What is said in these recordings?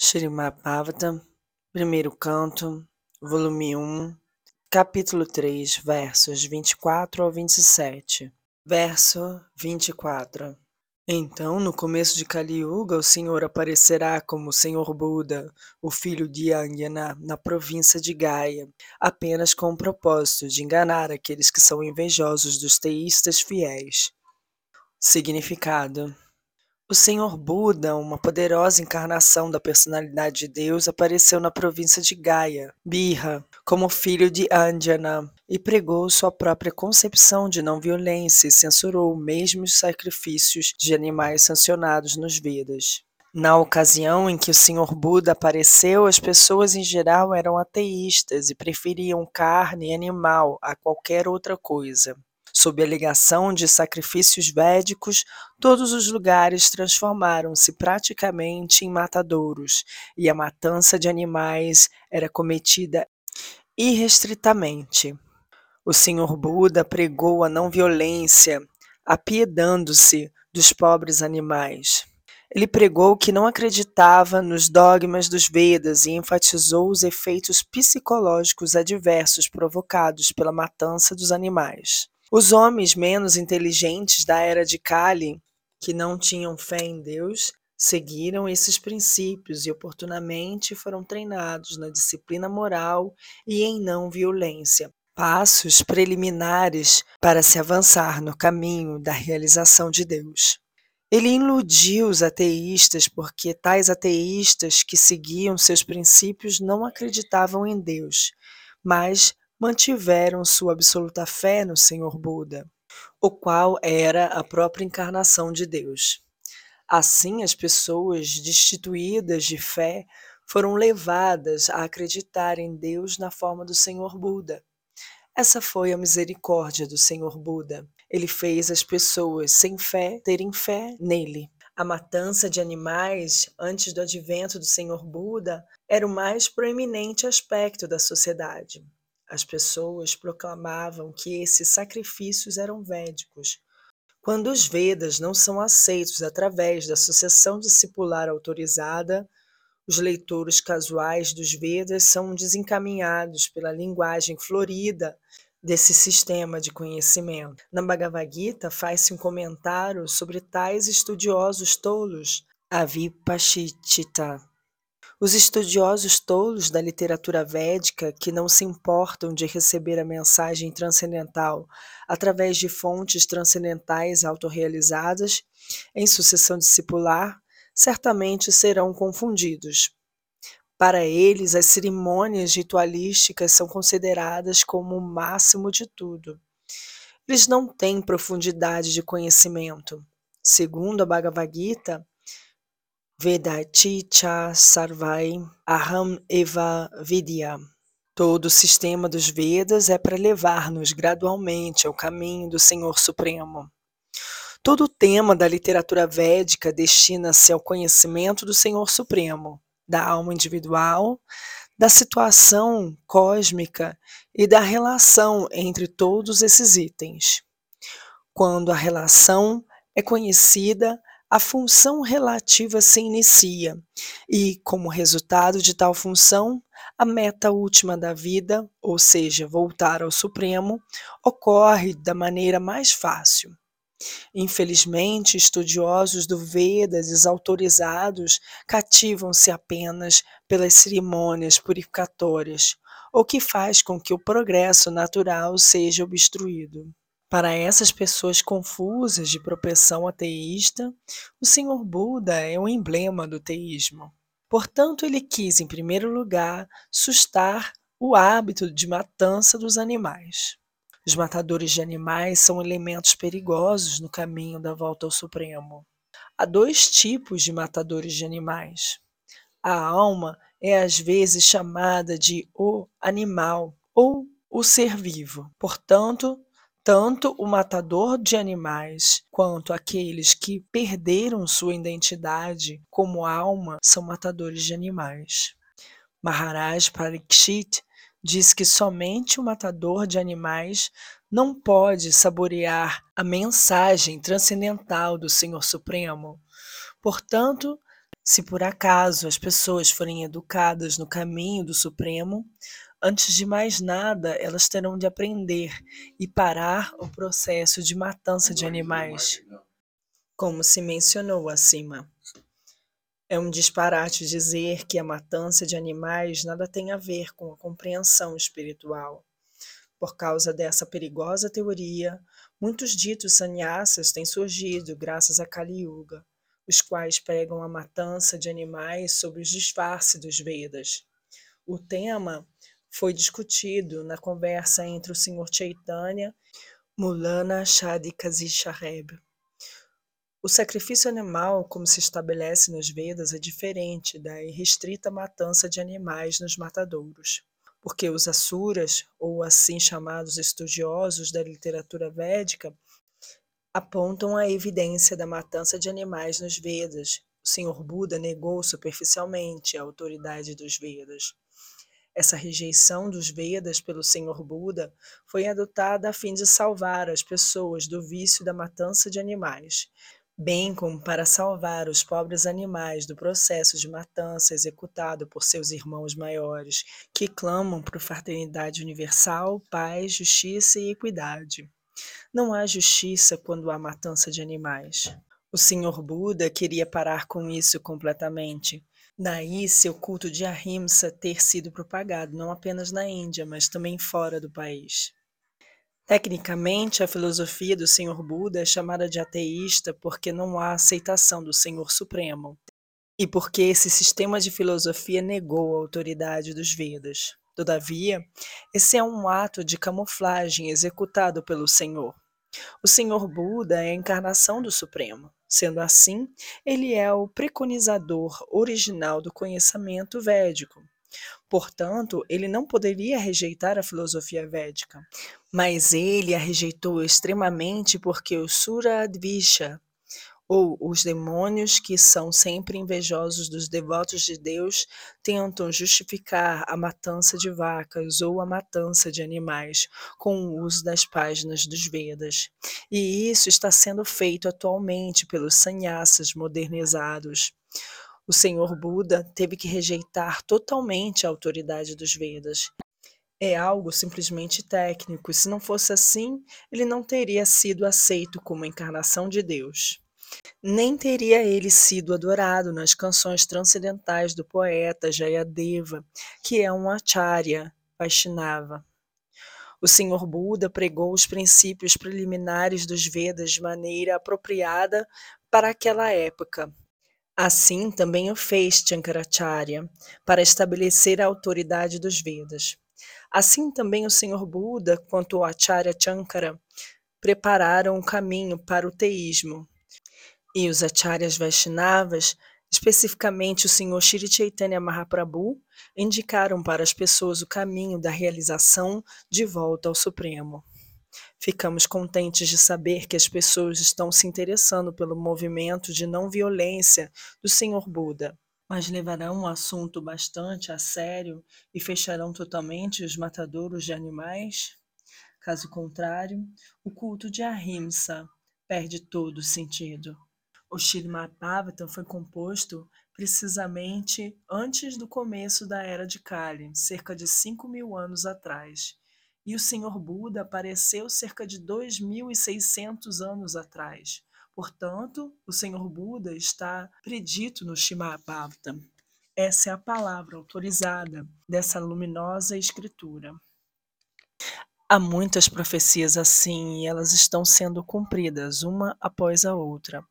Srimad Bhagavatam, primeiro canto, volume 1, capítulo 3, versos 24 ao 27. Verso 24. Então, no começo de Kali Yuga, o Senhor aparecerá como o Senhor Buda, o filho de Anjana, na província de Gaia, apenas com o propósito de enganar aqueles que são invejosos dos teístas fiéis. Significado o Senhor Buda, uma poderosa encarnação da personalidade de Deus, apareceu na província de Gaia, Birra, como filho de Anjana, e pregou sua própria concepção de não violência e censurou mesmo os sacrifícios de animais sancionados nos Vedas. Na ocasião em que o Senhor Buda apareceu, as pessoas em geral eram ateístas e preferiam carne animal a qualquer outra coisa. Sob a ligação de sacrifícios védicos, todos os lugares transformaram-se praticamente em matadouros, e a matança de animais era cometida irrestritamente. O Senhor Buda pregou a não violência, apiedando-se dos pobres animais. Ele pregou que não acreditava nos dogmas dos Vedas e enfatizou os efeitos psicológicos adversos provocados pela matança dos animais. Os homens menos inteligentes da era de Kali, que não tinham fé em Deus, seguiram esses princípios e oportunamente foram treinados na disciplina moral e em não violência, passos preliminares para se avançar no caminho da realização de Deus. Ele iludiu os ateístas porque tais ateístas que seguiam seus princípios não acreditavam em Deus, mas mantiveram sua absoluta fé no Senhor Buda, o qual era a própria encarnação de Deus. Assim, as pessoas destituídas de fé foram levadas a acreditar em Deus na forma do Senhor Buda. Essa foi a misericórdia do Senhor Buda. Ele fez as pessoas sem fé terem fé nele. A matança de animais antes do advento do Senhor Buda era o mais proeminente aspecto da sociedade. As pessoas proclamavam que esses sacrifícios eram védicos. Quando os Vedas não são aceitos através da sucessão discipular autorizada, os leitores casuais dos Vedas são desencaminhados pela linguagem florida desse sistema de conhecimento. Na Bhagavad Gita faz-se um comentário sobre tais estudiosos tolos, Avipashitita, os estudiosos tolos da literatura védica, que não se importam de receber a mensagem transcendental através de fontes transcendentais autorrealizadas, em sucessão discipular, certamente serão confundidos. Para eles, as cerimônias ritualísticas são consideradas como o máximo de tudo. Eles não têm profundidade de conhecimento. Segundo a Bhagavad Gita, Vedati cha sarvai aham eva vidya. Todo o sistema dos Vedas é para levar-nos gradualmente ao caminho do Senhor Supremo. Todo o tema da literatura védica destina-se ao conhecimento do Senhor Supremo, da alma individual, da situação cósmica e da relação entre todos esses itens. Quando a relação é conhecida, a função relativa se inicia e, como resultado de tal função, a meta última da vida, ou seja, voltar ao Supremo, ocorre da maneira mais fácil. Infelizmente, estudiosos do Veda desautorizados cativam-se apenas pelas cerimônias purificatórias, o que faz com que o progresso natural seja obstruído. Para essas pessoas confusas de propensão ateísta, o Senhor Buda é um emblema do teísmo. Portanto, ele quis, em primeiro lugar, sustar o hábito de matança dos animais. Os matadores de animais são elementos perigosos no caminho da volta ao Supremo. Há dois tipos de matadores de animais. A alma é às vezes chamada de o animal ou o ser vivo. Portanto, tanto o matador de animais quanto aqueles que perderam sua identidade como alma são matadores de animais. Maharaj Parikshit diz que somente o matador de animais não pode saborear a mensagem transcendental do Senhor Supremo. Portanto, Se por acaso as pessoas forem educadas no caminho do Supremo, antes de mais nada, elas terão de aprender e parar o processo de matança de animais, como se mencionou acima. É um disparate dizer que a matança de animais nada tem a ver com a compreensão espiritual. Por causa dessa perigosa teoria, muitos ditos sannyasas têm surgido graças a Kali Yuga os quais pregam a matança de animais sob os disfarces dos Vedas. O tema foi discutido na conversa entre o Sr. Chaitanya Mulana Shadikazi Saheb. O sacrifício animal, como se estabelece nos Vedas, é diferente da irrestrita matança de animais nos matadouros, porque os asuras, ou assim chamados estudiosos da literatura védica, apontam a evidência da matança de animais nos Vedas. O Sr. Buda negou superficialmente a autoridade dos Vedas. Essa rejeição dos Vedas pelo Senhor Buda foi adotada a fim de salvar as pessoas do vício da matança de animais, bem como para salvar os pobres animais do processo de matança executado por seus irmãos maiores, que clamam por fraternidade universal, paz, justiça e equidade. Não há justiça quando há matança de animais. O Senhor Buda queria parar com isso completamente. Daí seu culto de Ahimsa ter sido propagado não apenas na Índia, mas também fora do país. Tecnicamente, a filosofia do Senhor Buda é chamada de ateísta porque não há aceitação do Senhor Supremo e porque esse sistema de filosofia negou a autoridade dos Vedas. Todavia, esse é um ato de camuflagem executado pelo Senhor. O Senhor Buda é a encarnação do Supremo. Sendo assim, ele é o preconizador original do conhecimento védico. Portanto, ele não poderia rejeitar a filosofia védica, mas ele a rejeitou extremamente porque o Suradvisha, ou os demônios que são sempre invejosos dos devotos de Deus tentam justificar a matança de vacas ou a matança de animais com o uso das páginas dos Vedas. E isso está sendo feito atualmente pelos sannyasas modernizados. O Senhor Buda teve que rejeitar totalmente a autoridade dos Vedas. É algo simplesmente técnico, e se não fosse assim, ele não teria sido aceito como encarnação de Deus. Nem teria ele sido adorado nas canções transcendentais do poeta Jayadeva, que é um acharya Vaishnava. O Senhor Buda pregou os princípios preliminares dos Vedas de maneira apropriada para aquela época. Assim também o fez Shankaracharya, para estabelecer a autoridade dos Vedas. Assim também o Senhor Buda, quanto o Acharya Shankara, prepararam o caminho para o teísmo, e os acharyas Vaishnavas, especificamente o Sr. Shri Chaitanya Mahaprabhu, indicaram para as pessoas o caminho da realização de volta ao Supremo. Ficamos contentes de saber que as pessoas estão se interessando pelo movimento de não violência do Sr. Buda, mas levarão o assunto bastante a sério e fecharão totalmente os matadouros de animais? Caso contrário, o culto de Ahimsa perde todo o sentido. O Srimad Bhagavatam foi composto precisamente antes do começo da Era de Kali, cerca de 5 mil anos atrás. E o Senhor Buda apareceu cerca de 2.600 anos atrás. Portanto, o Senhor Buda está predito no Srimad Bhagavatam. Essa é a palavra autorizada dessa luminosa escritura. Há muitas profecias assim e elas estão sendo cumpridas uma após a outra.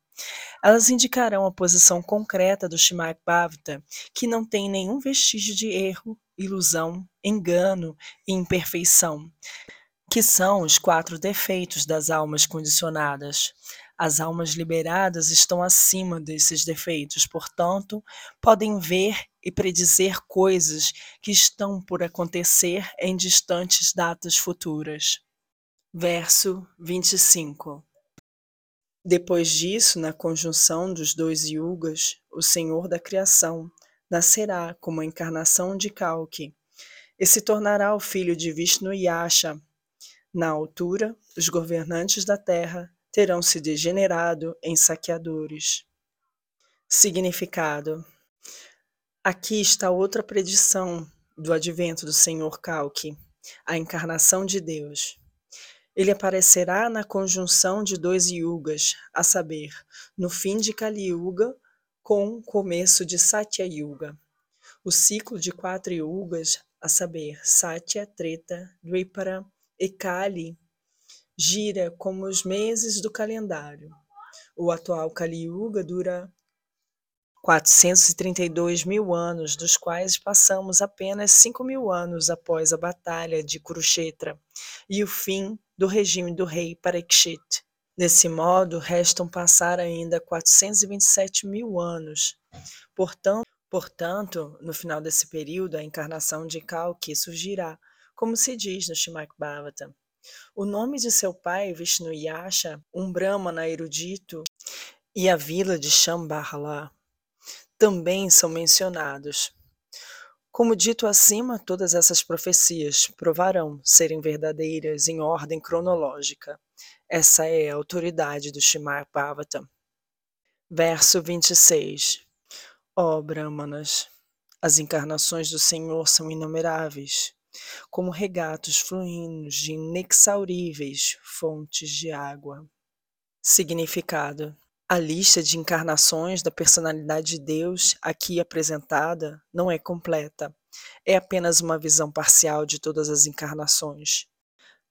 Elas indicarão a posição concreta do Bhavata, que não tem nenhum vestígio de erro, ilusão, engano e imperfeição, que são os quatro defeitos das almas condicionadas. As almas liberadas estão acima desses defeitos, portanto, podem ver e predizer coisas que estão por acontecer em distantes datas futuras. Verso 25 depois disso, na conjunção dos dois yugas, o Senhor da Criação nascerá como a encarnação de Kalki e se tornará o filho de Vishnu Yasha. Na altura, os governantes da terra terão se degenerado em saqueadores. Significado: Aqui está outra predição do advento do Senhor Kalki, a encarnação de Deus. Ele aparecerá na conjunção de dois yugas, a saber, no fim de Kali Yuga com o começo de Satya Yuga. O ciclo de quatro yugas, a saber, Satya, Treta, Dvipara e Kali, gira como os meses do calendário. O atual Kali Yuga dura 432 mil anos, dos quais passamos apenas 5 mil anos após a Batalha de Kurukshetra e o fim do regime do rei Parikshit. Desse modo, restam passar ainda 427 mil anos. Portanto, portanto, no final desse período, a encarnação de Kalki surgirá, como se diz no Srimad Bhagavatam. O nome de seu pai, Vishnu Yasha, um brahmana erudito, e a vila de Shambhala também são mencionados. Como dito acima, todas essas profecias provarão serem verdadeiras em ordem cronológica. Essa é a autoridade do Shimar. Verso 26 Ó oh, Brahmanas, as encarnações do Senhor são inumeráveis, como regatos fluindo de inexauríveis fontes de água. Significado a lista de encarnações da personalidade de Deus aqui apresentada não é completa, é apenas uma visão parcial de todas as encarnações.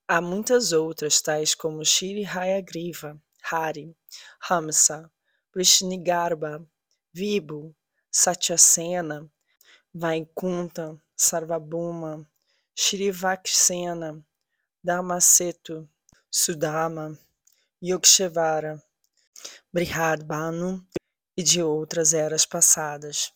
Há muitas outras, tais como Shri Hayagriva, Hari, Hamsa, Vishnigarbha, Vibhu, Satyasena, Vaikunta, Sarvabhuma, Shrivaksena, Dharmasetu, Sudama, Yogeshvara, Brihadbanu e de outras eras passadas.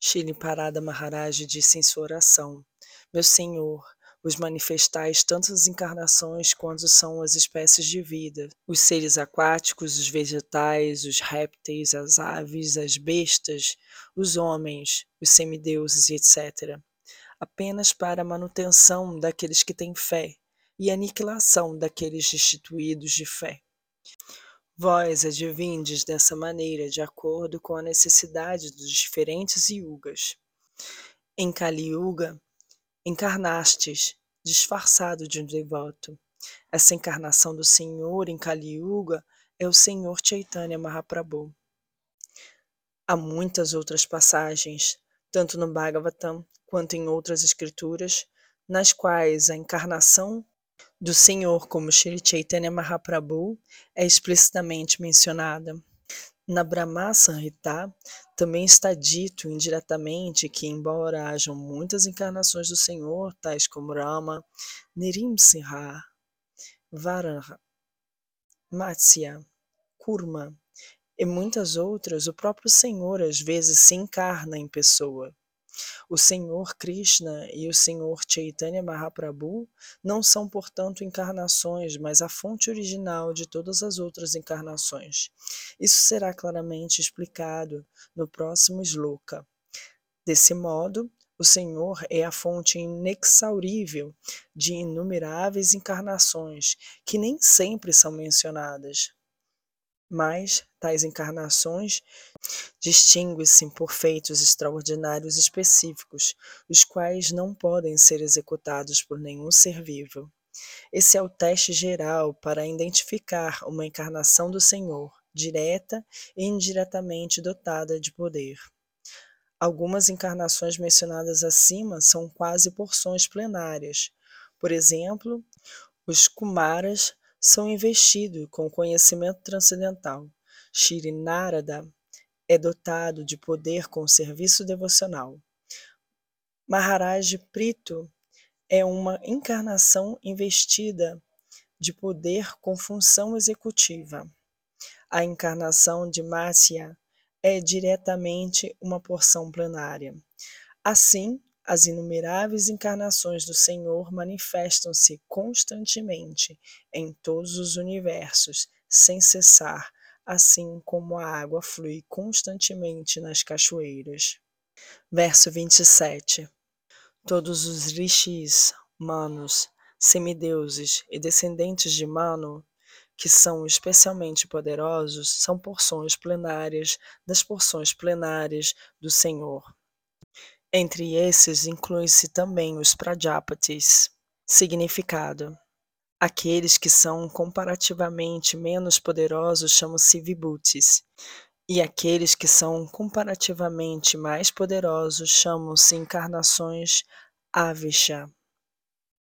Shri Parada Maharaj disse em sua oração: Meu Senhor, os manifestais tantas encarnações quanto são as espécies de vida, os seres aquáticos, os vegetais, os répteis, as aves, as bestas, os homens, os semideuses, etc. Apenas para a manutenção daqueles que têm fé e aniquilação daqueles destituídos de fé. Vós advindes dessa maneira de acordo com a necessidade dos diferentes yugas. Em Kali Yuga, encarnastes, disfarçado de um devoto. Essa encarnação do Senhor em Kali Yuga é o Senhor Chaitanya Mahaprabhu. Há muitas outras passagens, tanto no Bhagavatam quanto em outras escrituras, nas quais a encarnação do Senhor como Sri Chaitanya Mahaprabhu é explicitamente mencionada. Na Brahma Samhita também está dito indiretamente que, embora hajam muitas encarnações do Senhor, tais como Rama, Nirimsimha, Varaha, Matsya, Kurma e muitas outras, o próprio Senhor às vezes se encarna em pessoa. O Senhor Krishna e o Senhor Chaitanya Mahaprabhu não são, portanto, encarnações, mas a fonte original de todas as outras encarnações. Isso será claramente explicado no próximo sloka. Desse modo, o Senhor é a fonte inexaurível de inumeráveis encarnações que nem sempre são mencionadas. Mas tais encarnações distinguem-se por feitos extraordinários específicos, os quais não podem ser executados por nenhum ser vivo. Esse é o teste geral para identificar uma encarnação do Senhor, direta e indiretamente dotada de poder. Algumas encarnações mencionadas acima são quase porções plenárias. Por exemplo, os Kumaras são investidos com conhecimento transcendental. Shri Narada é dotado de poder com serviço devocional. Maharaj Prito é uma encarnação investida de poder com função executiva. A encarnação de Matsya é diretamente uma porção plenária. Assim, as inumeráveis encarnações do Senhor manifestam-se constantemente em todos os universos, sem cessar, assim como a água flui constantemente nas cachoeiras. Verso 27. Todos os rishis, manos, semideuses e descendentes de Manu que são especialmente poderosos são porções plenárias das porções plenárias do Senhor. Entre esses inclui-se também os Prajapatis. Significado: Aqueles que são comparativamente menos poderosos chamam-se Vibhutis, e aqueles que são comparativamente mais poderosos chamam-se encarnações Avisha.